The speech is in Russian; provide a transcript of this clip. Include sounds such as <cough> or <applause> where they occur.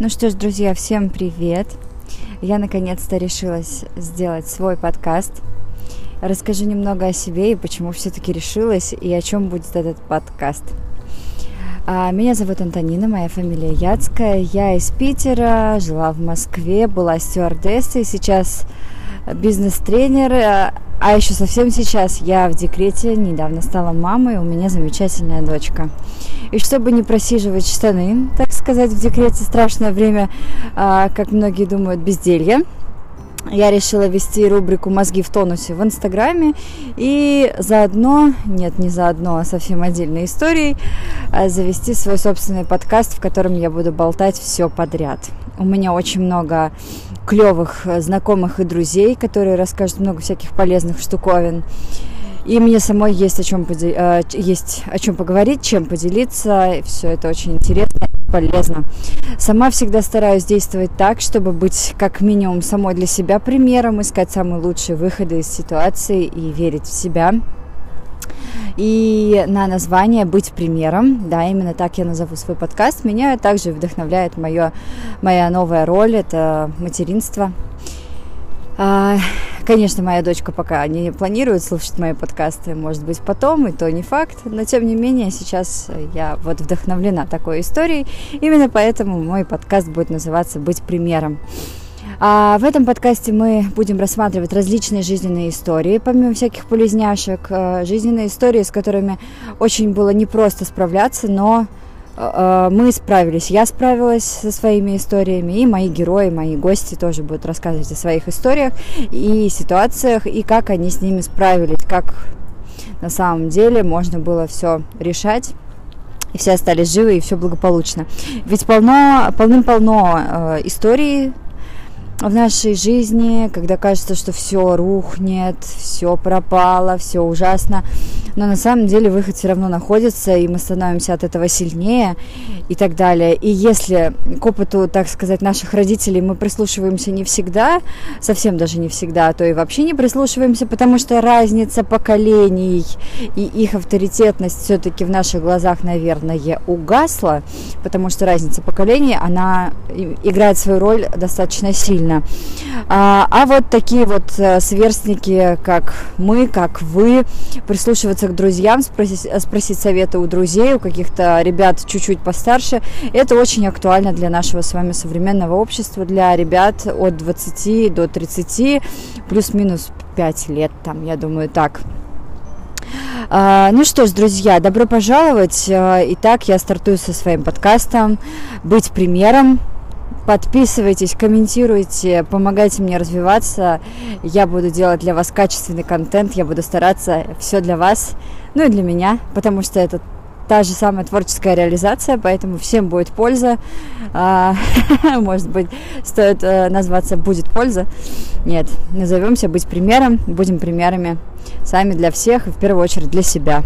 Ну что ж, друзья, всем привет! Я наконец-то решилась сделать свой подкаст. Расскажу немного о себе и почему все-таки решилась, и о чем будет этот подкаст. А, меня зовут Антонина, моя фамилия Яцкая. Я из Питера, жила в Москве, была стюардессой, сейчас бизнес-тренер, а еще совсем сейчас я в декрете, недавно стала мамой, у меня замечательная дочка. И чтобы не просиживать штаны, так сказать, в декрете страшное время, а, как многие думают, безделье, я решила вести рубрику «Мозги в тонусе» в Инстаграме и заодно, нет, не заодно, а совсем отдельной историей, а, завести свой собственный подкаст, в котором я буду болтать все подряд. У меня очень много клевых э, знакомых и друзей, которые расскажут много всяких полезных штуковин. И мне самой есть о чем, подел... Э, есть о чем поговорить, чем поделиться. Все это очень интересно и полезно. Сама всегда стараюсь действовать так, чтобы быть как минимум самой для себя примером, искать самые лучшие выходы из ситуации и верить в себя. И на название «Быть примером», да, именно так я назову свой подкаст, меня также вдохновляет моё, моя новая роль, это материнство. А, конечно, моя дочка пока не планирует слушать мои подкасты, может быть, потом, и то не факт, но тем не менее сейчас я вот вдохновлена такой историей, именно поэтому мой подкаст будет называться «Быть примером». А в этом подкасте мы будем рассматривать различные жизненные истории, помимо всяких полезняшек, э, жизненные истории, с которыми очень было непросто справляться, но э, э, мы справились, я справилась со своими историями, и мои герои, мои гости тоже будут рассказывать о своих историях и ситуациях, и как они с ними справились, как на самом деле можно было все решать и все остались живы, и все благополучно. Ведь полно, полным-полно э, историй в нашей жизни, когда кажется, что все рухнет, все пропало, все ужасно. Но на самом деле выход все равно находится, и мы становимся от этого сильнее и так далее. И если к опыту, так сказать, наших родителей мы прислушиваемся не всегда, совсем даже не всегда, то и вообще не прислушиваемся, потому что разница поколений и их авторитетность все-таки в наших глазах, наверное, угасла, потому что разница поколений, она играет свою роль достаточно сильно. А, а вот такие вот э, сверстники, как мы, как вы, прислушиваться к друзьям, спросить, спросить совета у друзей, у каких-то ребят чуть-чуть постарше, это очень актуально для нашего с вами современного общества, для ребят от 20 до 30, плюс-минус 5 лет, там, я думаю, так. А, ну что ж, друзья, добро пожаловать. А, итак, я стартую со своим подкастом «Быть примером». Подписывайтесь, комментируйте, помогайте мне развиваться. Я буду делать для вас качественный контент, я буду стараться все для вас, ну и для меня, потому что это та же самая творческая реализация, поэтому всем будет польза. А, <laughs> может быть, стоит э, назваться «Будет польза». Нет, назовемся «Быть примером», будем примерами сами для всех и в первую очередь для себя.